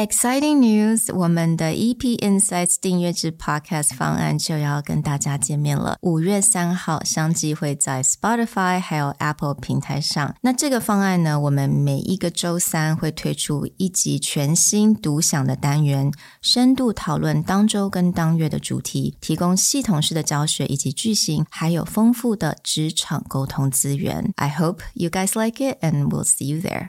Exciting news！我们的 EP Insights 订阅制 Podcast 方案就要跟大家见面了。五月三号相继会在 Spotify 还有 Apple 平台上。那这个方案呢，我们每一个周三会推出一集全新独享的单元，深度讨论当周跟当月的主题，提供系统式的教学以及句型，还有丰富的职场沟通资源。I hope you guys like it, and we'll see you there.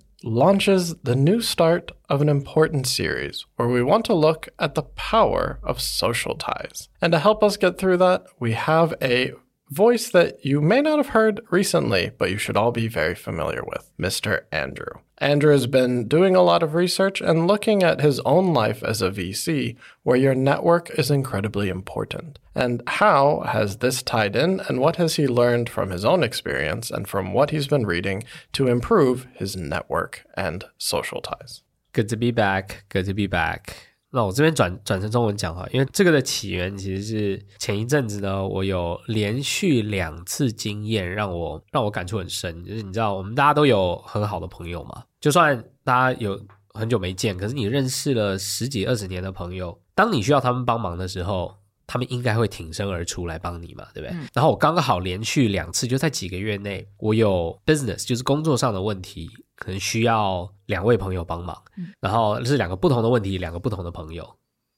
launches the new start of an important series where we want to look at the power of social ties. And to help us get through that, we have a voice that you may not have heard recently, but you should all be very familiar with Mr. Andrew. Andrew has been doing a lot of research and looking at his own life as a VC, where your network is incredibly important. And how has this tied in, and what has he learned from his own experience and from what he's been reading to improve his network and social ties? Good to be back. Good to be back. 那我这边转转成中文讲哈，因为这个的起源其实是前一阵子呢，我有连续两次经验让我让我感触很深，就是你知道我们大家都有很好的朋友嘛，就算大家有很久没见，可是你认识了十几二十年的朋友，当你需要他们帮忙的时候。他们应该会挺身而出来帮你嘛，对不对？然后我刚刚好连续两次，就在几个月内，我有 business 就是工作上的问题，可能需要两位朋友帮忙，然后是两个不同的问题，两个不同的朋友，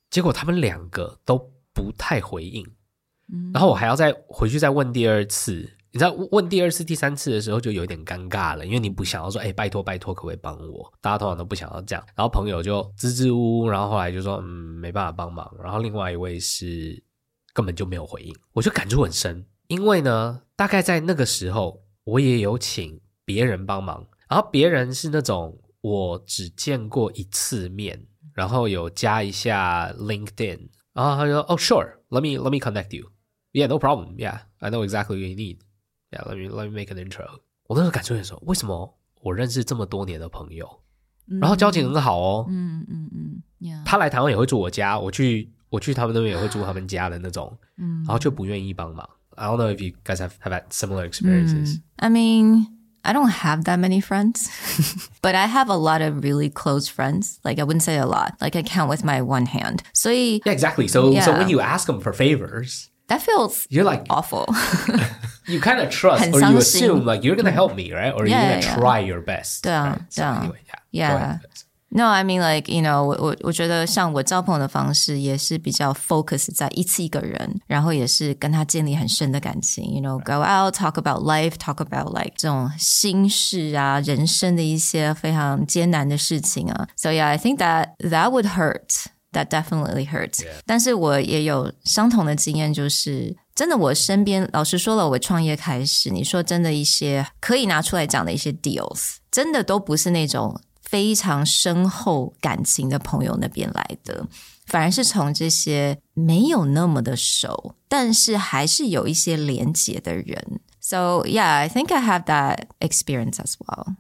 结果他们两个都不太回应，然后我还要再回去再问第二次。你知道问第二次、第三次的时候就有点尴尬了，因为你不想要说，哎，拜托拜托，可不可以帮我？大家通常都不想要这样。然后朋友就支支吾吾，然后后来就说，嗯，没办法帮忙。然后另外一位是根本就没有回应，我就感触很深。因为呢，大概在那个时候，我也有请别人帮忙，然后别人是那种我只见过一次面，然后有加一下 LinkedIn，然后他就说，哦，Sure，let me let me connect you，Yeah，no problem，Yeah，I know exactly what you need。Yeah, let me let me make an intro。我那时候感触很深，为什么我认识这么多年的朋友，然后交情很好哦，嗯嗯嗯，Yeah，他来台湾也会住我家，我去我去他们那边也会住他们家的那种，嗯然后就不愿意帮忙。I don't know if you guys have have had similar experiences. I mean, I don't have that many friends, but I have a lot of really close friends. Like I wouldn't say a lot. Like I count with my one hand. 所以 Yeah, exactly. So so Yeah. when you ask them for favors, that feels you're like awful. you kind of trust 很 or you 伤心。 assume like you're gonna help me, right? Or you're Yeah, gonna yeah, yeah. try your best. 对啊， right? So 对啊。 anyway, yeah. Go Yeah. ahead. No, I mean like you know，我我我觉得像我交朋友的方式也是比较 focus 在一次一个人，然后也是跟他建立很深的感情。You know, go out, talk about life, talk about like 这种心事啊，人生的一些非常艰难的事情啊。So yeah, I think that that would hurt. That definitely hurts. 但是我也有相同的经验，就是真的，我身边老实说了，我创业开始，你说真的一些可以拿出来讲的一些 deals，真的都不是那种非常深厚感情的朋友那边来的，反而是从这些没有那么的熟，但是还是有一些连结的人。So yeah, I think I have that experience as well.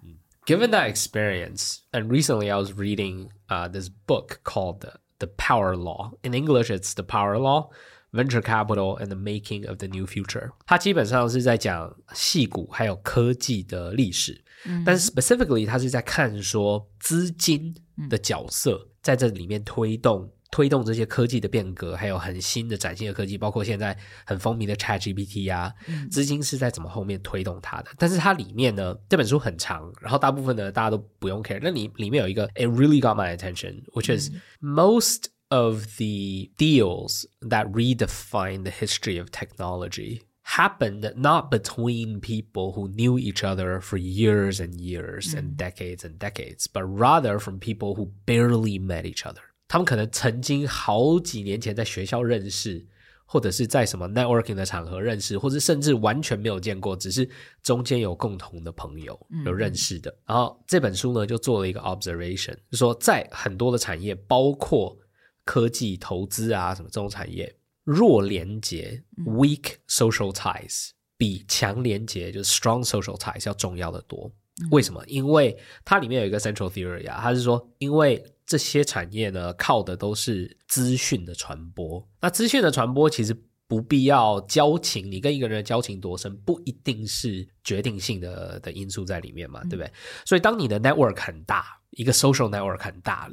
Given that experience, and recently I was reading uh, this book called the power law. In English, it's the power law. Venture Capital and the Making of the New future. Future，它基本上是在讲矽谷还有科技的历史，嗯、但是 specifically 它是在看说资金的角色在这里面推动推动这些科技的变革，还有很新的崭新的科技，包括现在很风靡的 Chat GPT 啊，资金是在怎么后面推动它的？但是它里面呢，这本书很长，然后大部分呢大家都不用 care。那里里面有一个，it really got my attention，which is most of the deals that redefine the history of technology happened not between people who knew each other for years and years and decades and decades, but rather from people who barely met each other. 他们可能曾经好几年前在学校认识，或者是在什么 networking 的场合认识，或者甚至完全没有见过，只是中间有共同的朋友有认识的。然后这本书呢就做了一个 observation，就说在很多的产业，包括科技投资啊什么这种产业，弱连接 weak social ties 比强连接就是 strong social ties 要重要的多。为什么？因为它里面有一个 central theory 啊，它是说，因为这些产业呢靠的都是资讯的传播，那资讯的传播其实不必要交情，你跟一个人的交情多深，不一定是决定性的的因素在里面嘛，对不对？所以当你的 network 很大，一个 social network 很大，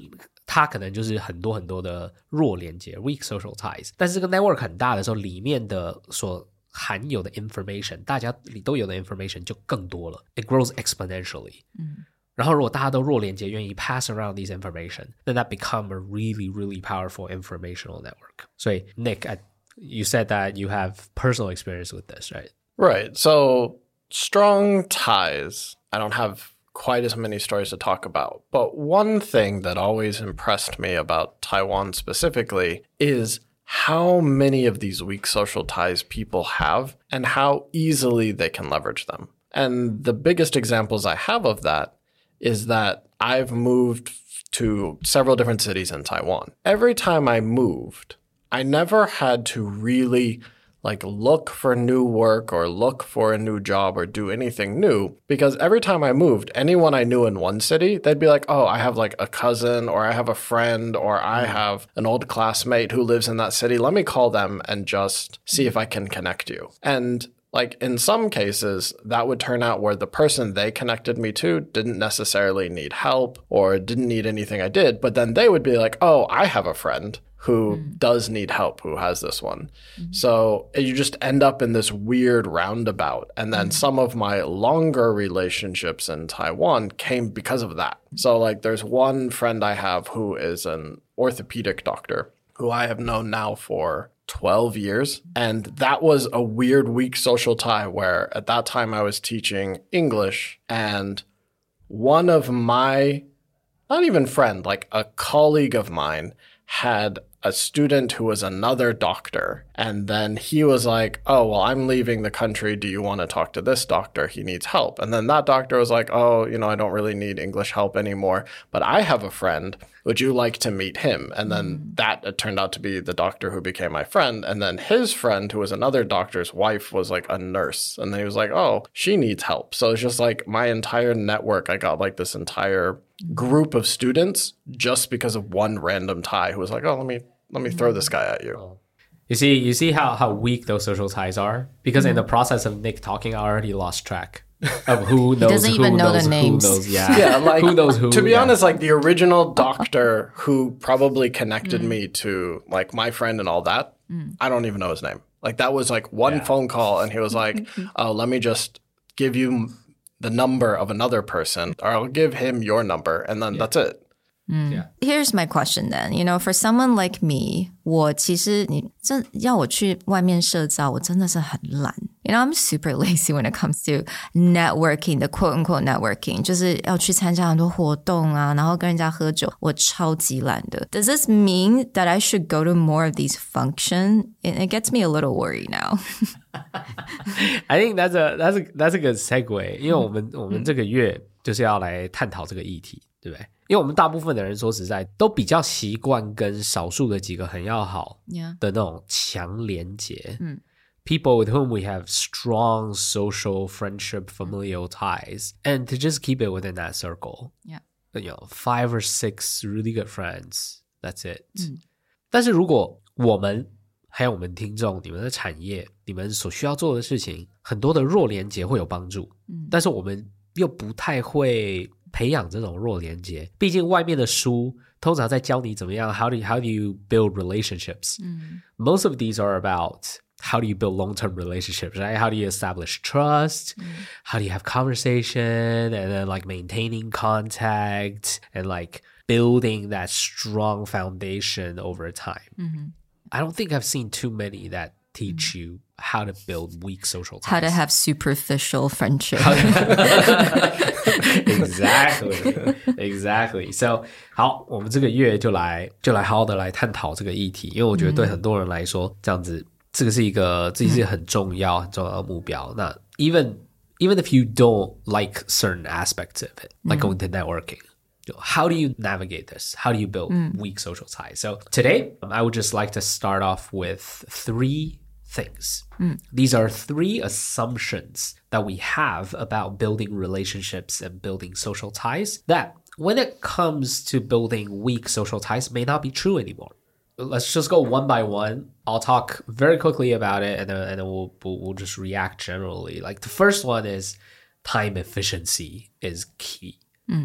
它可能就是很多很多的弱连接 weak social ties，但是这个 network 很大的时候，里面的所含有的 information，大家里都有的 information 就更多了，it grows exponentially。嗯，然后如果大家都弱连接，愿意 pass around these information，then that become a really really powerful informational network。所以 Nick, I, you said that you have personal experience with this, right? Right. So strong ties. I don't have quite as many stories to talk about. But one thing that always impressed me about Taiwan specifically is how many of these weak social ties people have and how easily they can leverage them. And the biggest examples I have of that is that I've moved to several different cities in Taiwan. Every time I moved, I never had to really like look for new work or look for a new job or do anything new because every time I moved, anyone I knew in one city, they'd be like, "Oh, I have like a cousin or I have a friend or I mm. have an old classmate who lives in that city. Let me call them and just see if I can connect you." And like in some cases, that would turn out where the person they connected me to didn't necessarily need help or didn't need anything I did, but then they would be like, "Oh, I have a friend who mm. does need help who has this one. Mm-hmm. So you just end up in this weird roundabout. And then mm. some of my longer relationships in Taiwan came because of that. So, like, there's one friend I have who is an orthopedic doctor who I have known now for 12 years. And that was a weird, weak social tie where at that time I was teaching English and one of my, not even friend, like a colleague of mine had a student who was another doctor. And then he was like, Oh, well, I'm leaving the country. Do you want to talk to this doctor? He needs help. And then that doctor was like, Oh, you know, I don't really need English help anymore, but I have a friend. Would you like to meet him? And then mm. that turned out to be the doctor who became my friend. And then his friend, who was another doctor's wife, was like a nurse. And then he was like, Oh, she needs help. So it's just like my entire network. I got like this entire group of students just because of one random tie who was like, "Oh, let me let me throw this guy at you." You see, you see how how weak those social ties are because mm-hmm. in the process of Nick talking, I already lost track of who knows. doesn't who even know knows the names. Who knows, yeah, yeah, like who knows who. To be yeah. honest, like the original doctor who probably connected mm. me to like my friend and all that, mm. I don't even know his name. Like that was like one yeah. phone call, and he was like, "Oh, let me just give you the number of another person, or I'll give him your number, and then yeah. that's it. Mm. Yeah. Here's my question then. You know, for someone like me, 我其实你这要我去外面社交，我真的是很懒。You know, I'm super lazy when it comes to networking, the quote unquote networking，就是要去参加很多活动啊，然后跟人家喝酒，我超级懒的。Does this mean that I should go to more of these functions? It, it gets me a little worried now. I think that's a that's a that's a good segue，因为我们、嗯、我们这个月就是要来探讨这个议题， 对不对？因为我们大部分的人说实在都比较习惯跟少数的几个很要好的那种强连结。嗯，people with whom we have strong social friendship familial ties, and to just keep it within that circle. Yeah, you know, five or six really good friends. That's it. 嗯，但是如果我们还有我们听众，你们的产业，你们所需要做的事情，很多的弱连接会有帮助。嗯，但是我们又不太会培养这种弱连接，毕竟外面的书 通常在教你怎么样 how do you, how do you build relationships. Most of these are about how do you build long-term relationships, right? How do you establish trust? How do you have conversation and then like maintaining contact and like building that strong foundation over time. I don't think I've seen too many that teach you how to build weak social ties. How to have superficial friendship. exactly, exactly. So，好，我们这个月就来就来好好的来探讨这个议题，因为我觉得对很多人来说，这样子这个是一个这是很重要很重要的目标。那 even even if you don't like certain aspects of it, like going to networking. How do you navigate this? How do you build weak social ties? So today, I would just like to start off with three things. These are three assumptions that we have about building relationships and building social ties that, when it comes to building weak social ties, may not be true anymore. Let's just go one by one. I'll talk very quickly about it, and then, and then we'll, we'll we'll just react generally. Like the first one is time efficiency is key.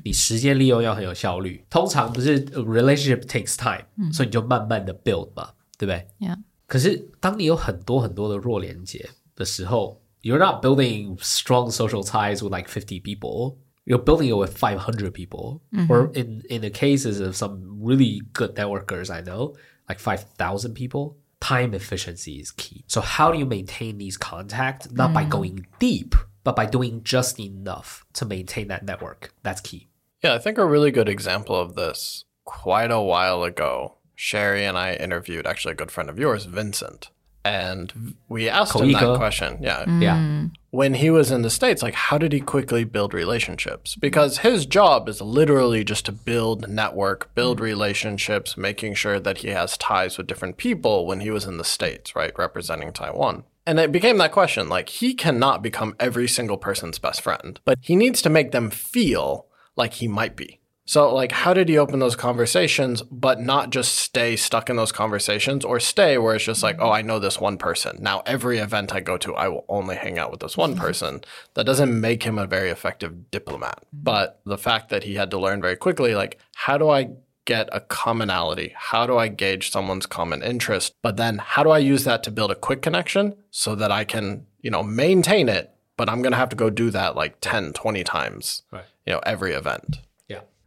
你时间利用要很有效率。通常不是呃 relationship takes time，、所以你就慢慢的 build 嘛，对不对？ yeah. 可是当你有很多很多的弱连接的时候，you're not building strong social ties with like fifty people. You're building it with five hundred people, or in in the cases of some really good networkers I know, like five thousand people. Time efficiency is key. So how do you maintain these contacts? Not by going deep, but by doing just enough to maintain that network. That's key. Yeah, I think a really good example of this quite a while ago, Sherry and I interviewed actually a good friend of yours, Vincent. And we asked him that question. Yeah. Mm. Yeah. When he was in the States, like, how did he quickly build relationships? Because his job is literally just to build network, build mm. relationships, making sure that he has ties with different people when he was in the States, right? Representing Taiwan. And it became that question like, he cannot become every single person's best friend, but he needs to make them feel like he might be. So, like, how did he open those conversations, but not just stay stuck in those conversations or stay where it's just like, oh, I know this one person. Now, every event I go to, I will only hang out with this one person. That doesn't make him a very effective diplomat. Mm-hmm. But the fact that he had to learn very quickly, like, how do I get a commonality? How do I gauge someone's common interest? But then, how do I use that to build a quick connection so that I can, you know, maintain it? But I'm going to have to go do that like 10, 20 times, Right. you know, every event.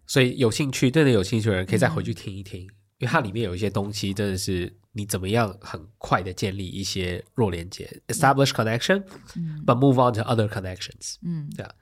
所以有兴趣对的有兴趣的人可以再回去听一听，因为它里面有一些东西真的是你怎么样很快的建立一些弱连接，establish connection，but move on to other connections。嗯，对啊。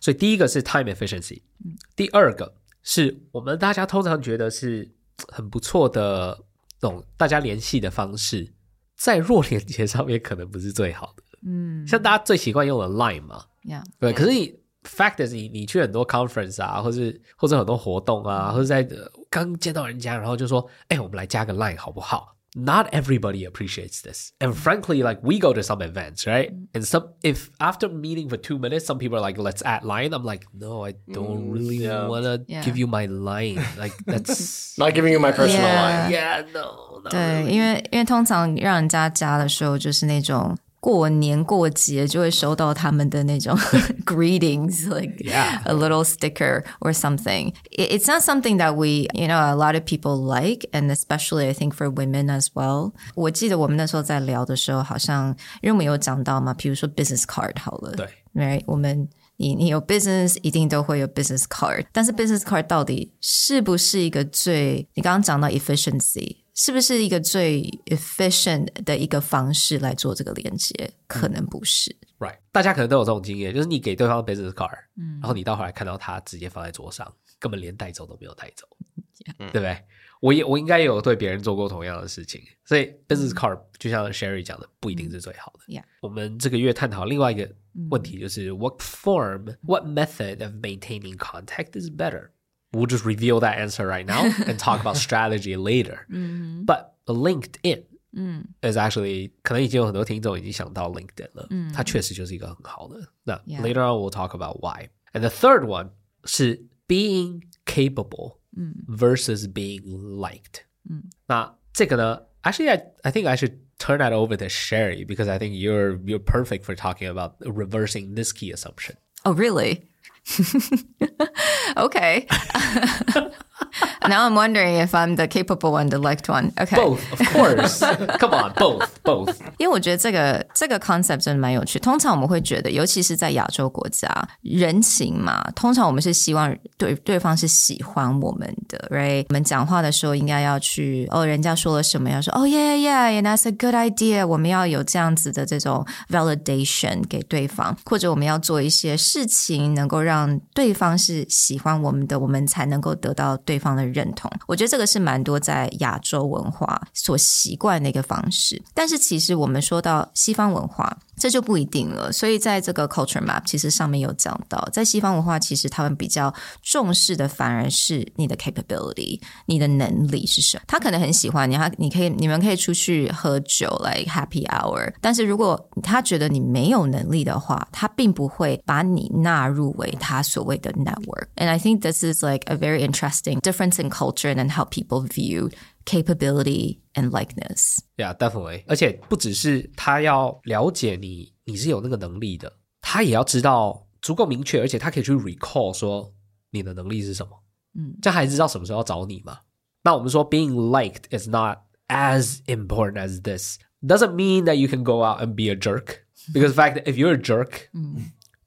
所以第一个是 time efficiency，嗯第二个是我们大家通常觉得是很不错的那种大家联系的方式，在弱连接上面可能不是最好的。嗯，像大家最习惯用的 Line 嘛，Yeah. 对，可是你 fact is 你你去很多 conference 啊，或是或者很多活动啊，或者在呃刚见到人家，然后就说，哎，我们来加个 line 好不好？Not everybody appreciates this, and frankly, like we go to some events, right? And some if after meeting for two minutes, some people are like, "Let's add line." I'm like, "No, I don't really yeah. wanna Yeah. give you my line. Like that's Not giving you my personal Yeah. line. yeah, no, not 对， really." 因为因为通常让人家加的时候，就是那种 过年过节就会收到他们的那种 greetings, like Yeah. a little sticker or something. It- It's not something that we, you know, a lot of people like, and especially I think for women as well. 我记得我们那时候在聊的时候，好像因为我们有讲到嘛，比如说 business card 好了，对，right？我们你你有 business 一定都会有 business card，但是 business card 到底是不是一个最你刚刚讲到 efficiency， 是不是一个最 efficient 的一个方式来做这个连接？可能不是。Right，大家可能都有这种经验，就是你给对方 business card，嗯、然后你到后来看到他直接放在桌上，根本连带走都没有带走，对不对？我也我应该也有对别人做过同样的事情，所以 business card 就像 Sherry 讲的，不一定是最好的。Yeah 我们这个月探讨另外一个问题，就是 what form, what method of maintaining contact is better? We'll just reveal that answer right now and talk about strategy later. But LinkedIn is actually 可能已经有很多听众已经想到 LinkedIn 了，它确实就是一个很好的。那 Yeah. later on we'll talk about why. And the third one 是 being capable versus being liked. 那这个呢，actually I I think I should turn that over to Sherry because I think you're you're perfect for talking about reversing this key assumption. Oh, really? okay. Now I'm wondering if I'm the capable one, the liked one. Okay. Both, of course. Come on, both, both. 因为我觉得这个这个 concept 真的蛮有趣。通常我们会觉得，尤其是在亚洲国家，人情嘛，通常我们是希望对对方是喜欢我们的，right？我们讲话的时候应该要去哦，人家说了什么，要说哦，yeah yeah yeah，that's a good idea。我们要有这样子的这种 validation 给对方，或者我们要做一些事情，能够让对方是喜欢我们的，我们才能够得到对方的 认同。我觉得这个是蛮多在亚洲文化所习惯的一个方式。但是其实我们说到西方文化，这就不一定了。所以在这个 culture map 其实上面有讲到，在西方文化其实他们比较重视的反而是你的 capability，你的能力是什么。他可能很喜欢你，他你可以你们可以出去喝酒来 happy hour，但是如果他觉得你没有能力的话，他并不会把你纳入为他所谓的 network。And I think this is like a very interesting difference in culture and how people view capability and likeness. Yeah, definitely. 而且不只是他要了解你，你是有那个能力的，他也要知道足够明确，而且他可以去 recall 说你的能力是什么。嗯，这样还知道什么时候要找你嘛？那我们说 being liked is not as important as this. Doesn't mean that you can go out and be a jerk. Because in fact, if you're a jerk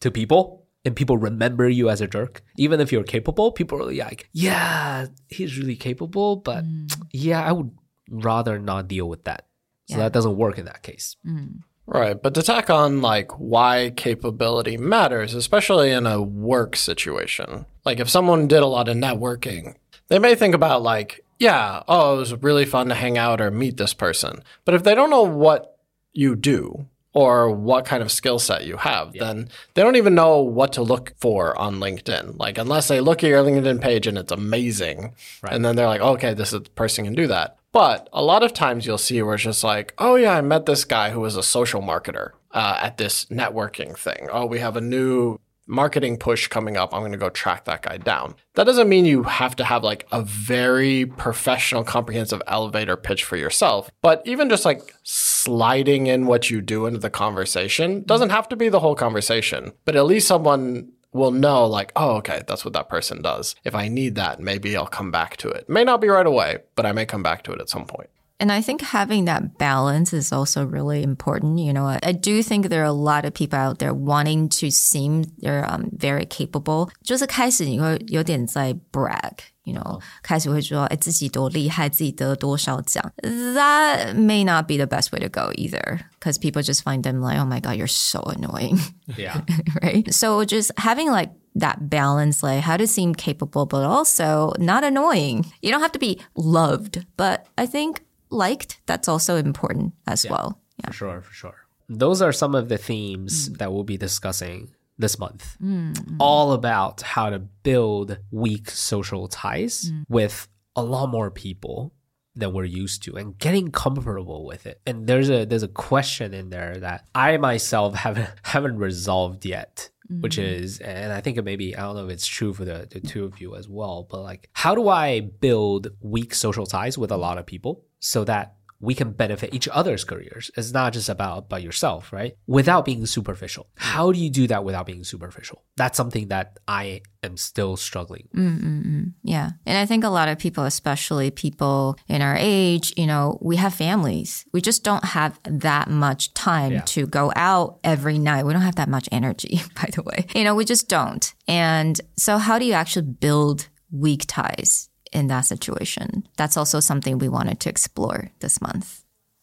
to people and people remember you as a jerk, even if you're capable, people are like, yeah, he's really capable, but mm. yeah, I would rather not deal with that. So that doesn't work in that case. Mm. Right. But to tack on like why capability matters, especially in a work situation. Like if someone did a lot of networking, they may think about like, yeah, oh, it was really fun to hang out or meet this person. But if they don't know what you do or what kind of skill set you have, then they don't even know what to look for on LinkedIn. Like unless they look at your LinkedIn page and it's amazing. And then they're like, okay, this is the person can do that. But a lot of times you'll see where it's just like, oh yeah, I met this guy who was a social marketer uh, at this networking thing. Oh, we have a new marketing push coming up. I'm going to go track that guy down. That doesn't mean you have to have like a very professional, comprehensive elevator pitch for yourself. But even just like sliding in what you do into the conversation doesn't have to be the whole conversation, but at least someone will know like, oh, okay, that's what that person does. If I need that, maybe I'll come back to it. May not be right away, but I may come back to it at some point. And I think having that balance is also really important. You know, I do think there are a lot of people out there wanting to seem they're um, very capable. 就是开始你会有点在 brag. You know, 开始会说哎自己多厉害，自己得多少奖。That may not be the best way to go either, because people just find them like, oh my god, you're so annoying. Yeah. right? So just having like that balance, like how to seem capable, but also not annoying. You don't have to be loved, but I think liked, that's also important as well. Yeah. For sure, for sure. Those are some of the themes mm. that we'll be discussing this month. Mm. All about how to build weak social ties mm. with a lot more people than we're used to and getting comfortable with it. And there's a there's a question in there that I myself haven't haven't resolved yet. Which mm. is, and I think it maybe I don't know if it's true for the, the two of you as well, but like, how do I build weak social ties with a lot of people so that we can benefit each other's careers. It's not just about by yourself, right? Without being superficial. How do you do that without being superficial? That's something that I am still struggling. Mm, mm, mm. Yeah. And I think a lot of people, especially people in our age, you know, we have families. We just don't have that much time Yeah. to go out every night. We don't have that much energy, by the way. You know, we just don't. And so how do you actually build weak ties in that situation? That's also something we wanted to explore this month.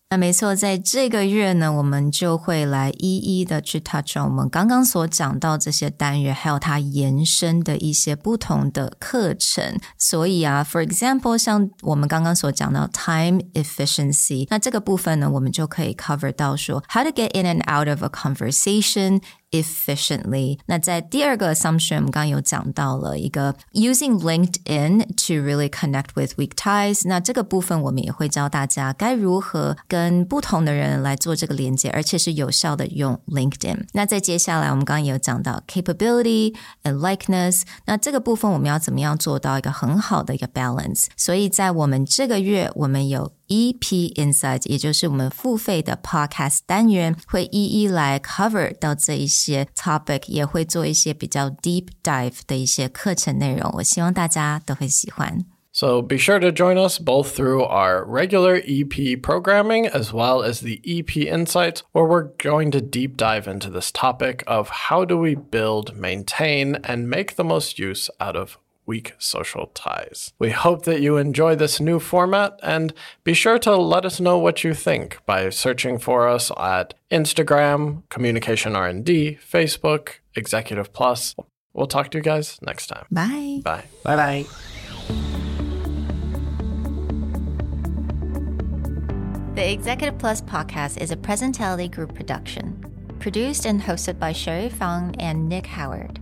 那没错，在这个月呢，我们就会来一一的去 touch on 我们刚刚所讲到这些单元，还有它延伸的一些不同的课程。所以啊，for example，像我们刚刚所讲到 time efficiency，那这个部分呢，我们就可以 cover 到说 how to get in and out of a conversation。 efficiently。那在第二个 assumption，我们刚刚有讲到了一个 using LinkedIn to really connect with weak ties。那这个部分我们也会教大家该如何跟不同的人来做这个连接，而且是有效的用 LinkedIn。那在接下来，我们刚刚也有讲到 capability and likeness。那这个部分我们要怎么样做到一个很好的一个 balance？所以在我们这个月，我们有 EP Insights，也就是我们付费的 Podcast 单元，会一一来 cover 到这一些 topic，也会做一些比较 deep dive 的一些课程内容。我希望大家都会喜欢。 So be sure to join us both through our regular EP programming as well as the EP Insights, where we're going to deep dive into this topic of how do we build, maintain, and make the most use out of weak social ties. We hope that you enjoy this new format and be sure to let us know what you think by searching for us at Instagram, Communication R&D, Facebook, Executive Plus. We'll talk to you guys next time. Bye. Bye. Bye bye. The Executive Plus podcast is a Presentality Group production, produced and hosted by Sherry Fang and Nick Howard.